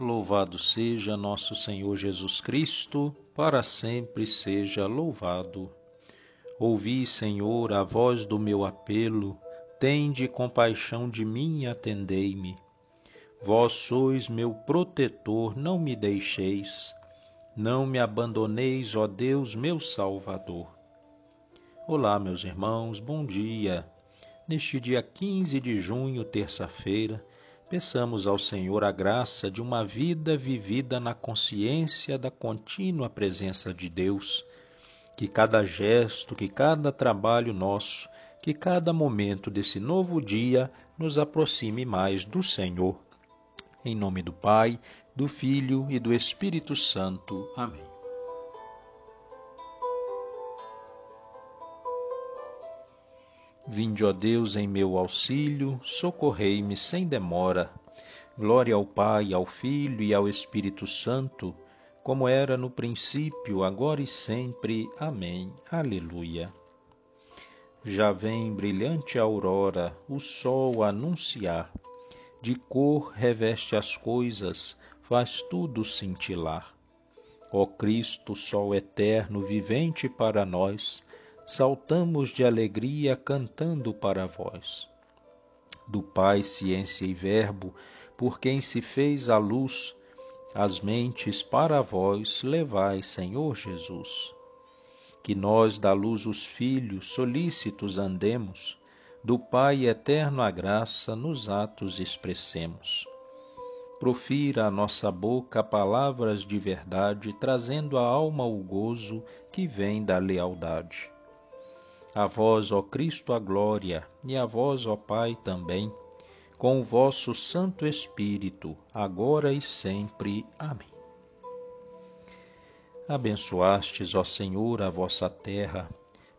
Louvado seja nosso Senhor Jesus Cristo, para sempre seja louvado. Ouvi, Senhor, a voz do meu apelo, tende compaixão de mim e atendei-me. Vós sois meu protetor, não me deixeis, não me abandoneis, ó Deus, meu Salvador. Olá, meus irmãos, bom dia. Neste dia 15 de junho, terça-feira, Peçamos ao Senhor a graça de uma vida vivida na consciência da contínua presença de Deus, que cada gesto, que cada trabalho nosso, que cada momento desse novo dia nos aproxime mais do Senhor. Em nome do Pai, do Filho e do Espírito Santo. Amém. Vinde, ó Deus, em meu auxílio, socorrei-me sem demora. Glória ao Pai, ao Filho e ao Espírito Santo, como era no princípio, agora e sempre. Amém. Aleluia. Já vem brilhante aurora, o sol a anunciar. De cor reveste as coisas, faz tudo cintilar. Ó Cristo, sol eterno, vivente para nós, saltamos de alegria cantando para vós. Do Pai, ciência e Verbo, por quem se fez a luz, as mentes para vós levai, Senhor Jesus. Que nós da luz os filhos solícitos andemos, do Pai eterno a graça nos atos expressemos. Profira a nossa boca palavras de verdade, trazendo à alma o gozo que vem da lealdade a vós, ó Cristo, a glória, e a vós, ó Pai, também, com o vosso Santo Espírito, agora e sempre. Amém. Abençoastes, ó Senhor, a vossa terra,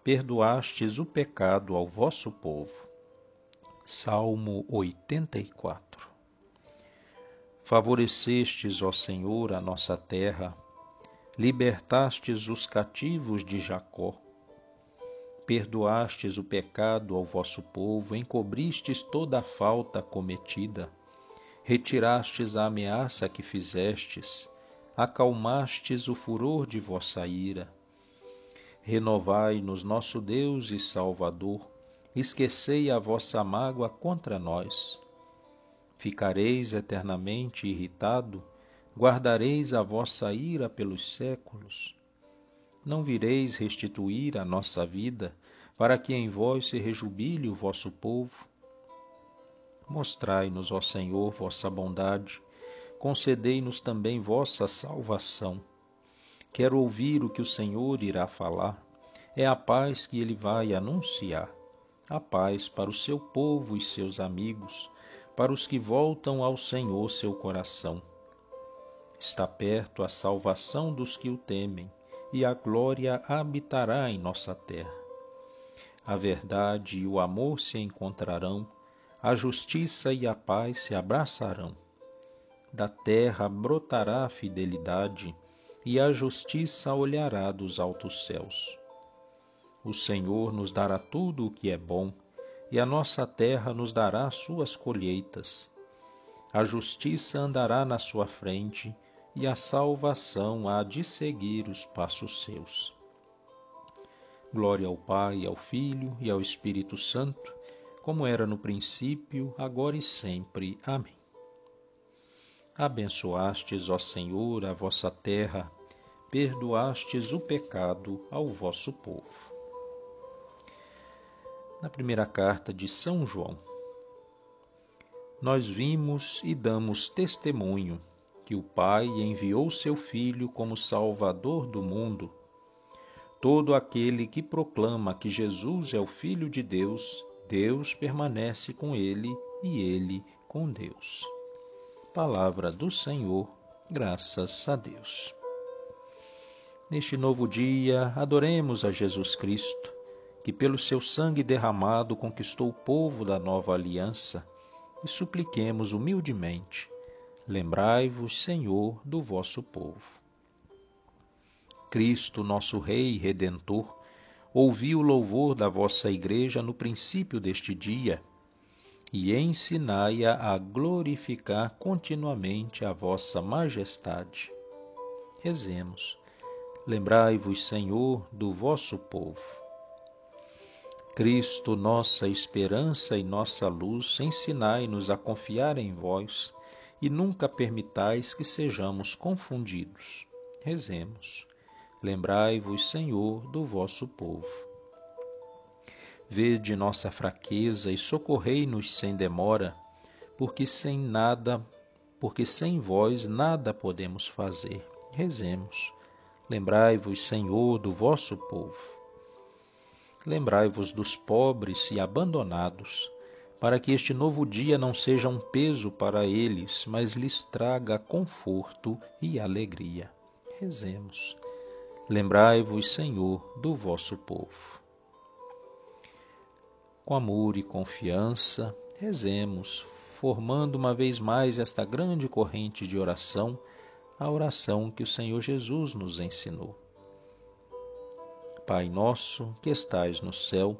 perdoastes o pecado ao vosso povo. Salmo 84 Favorecestes, ó Senhor, a nossa terra, libertastes os cativos de Jacó perdoastes o pecado ao vosso povo, encobristes toda a falta cometida, retirastes a ameaça que fizestes, acalmastes o furor de vossa ira. Renovai-nos, nosso Deus e Salvador, esquecei a vossa mágoa contra nós. Ficareis eternamente irritado, guardareis a vossa ira pelos séculos não vireis restituir a nossa vida, para que em vós se rejubile o vosso povo? Mostrai-nos, ó Senhor, vossa bondade, concedei-nos também vossa salvação. Quero ouvir o que o Senhor irá falar. É a paz que ele vai anunciar. A paz para o seu povo e seus amigos, para os que voltam ao Senhor seu coração. Está perto a salvação dos que o temem e a glória habitará em nossa terra. A verdade e o amor se encontrarão, a justiça e a paz se abraçarão. Da terra brotará a fidelidade, e a justiça olhará dos altos céus. O Senhor nos dará tudo o que é bom, e a nossa terra nos dará suas colheitas. A justiça andará na sua frente, e a salvação há de seguir os passos seus. Glória ao Pai, ao Filho e ao Espírito Santo, como era no princípio, agora e sempre. Amém. Abençoastes, ó Senhor, a vossa terra, perdoastes o pecado ao vosso povo. Na primeira carta de São João, nós vimos e damos testemunho que o Pai enviou seu Filho como Salvador do mundo. Todo aquele que proclama que Jesus é o Filho de Deus, Deus permanece com ele e ele com Deus. Palavra do Senhor, graças a Deus. Neste novo dia, adoremos a Jesus Cristo, que pelo seu sangue derramado conquistou o povo da nova aliança, e supliquemos humildemente Lembrai-vos, Senhor, do vosso povo. Cristo, nosso Rei e Redentor, ouvi o louvor da vossa Igreja no princípio deste dia. e ensinai-a a glorificar continuamente a vossa majestade. Rezemos. Lembrai-vos, Senhor, do vosso povo. Cristo, nossa esperança e nossa luz, ensinai-nos a confiar em vós e nunca permitais que sejamos confundidos. Rezemos. Lembrai-vos, Senhor, do vosso povo. Vede nossa fraqueza e socorrei-nos sem demora, porque sem nada, porque sem vós nada podemos fazer. Rezemos. Lembrai-vos, Senhor, do vosso povo. Lembrai-vos dos pobres e abandonados, para que este novo dia não seja um peso para eles, mas lhes traga conforto e alegria. Rezemos. Lembrai-vos, Senhor, do vosso povo com amor e confiança, rezemos, formando uma vez mais esta grande corrente de oração, a oração que o Senhor Jesus nos ensinou. Pai nosso, que estais no céu,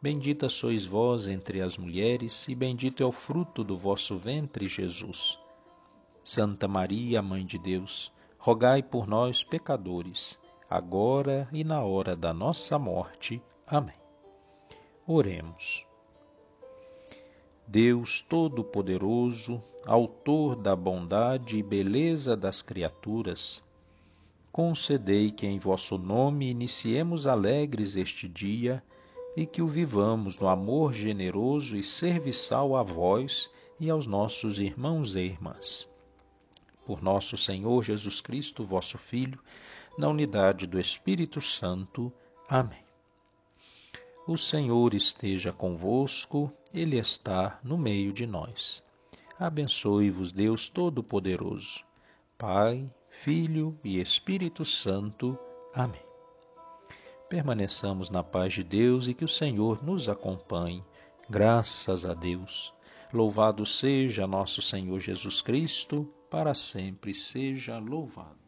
Bendita sois vós entre as mulheres, e bendito é o fruto do vosso ventre, Jesus. Santa Maria, Mãe de Deus, rogai por nós, pecadores agora e na hora da nossa morte. Amém. Oremos. Deus Todo-Poderoso, Autor da bondade e beleza das criaturas, concedei que em vosso nome iniciemos alegres este dia e que o vivamos no amor generoso e serviçal a vós e aos nossos irmãos e irmãs. Por nosso Senhor Jesus Cristo, vosso Filho, na unidade do Espírito Santo. Amém. O Senhor esteja convosco, Ele está no meio de nós. Abençoe-vos, Deus Todo-Poderoso, Pai, Filho e Espírito Santo. Amém. Permaneçamos na paz de Deus e que o Senhor nos acompanhe. Graças a Deus. Louvado seja nosso Senhor Jesus Cristo, para sempre seja louvado.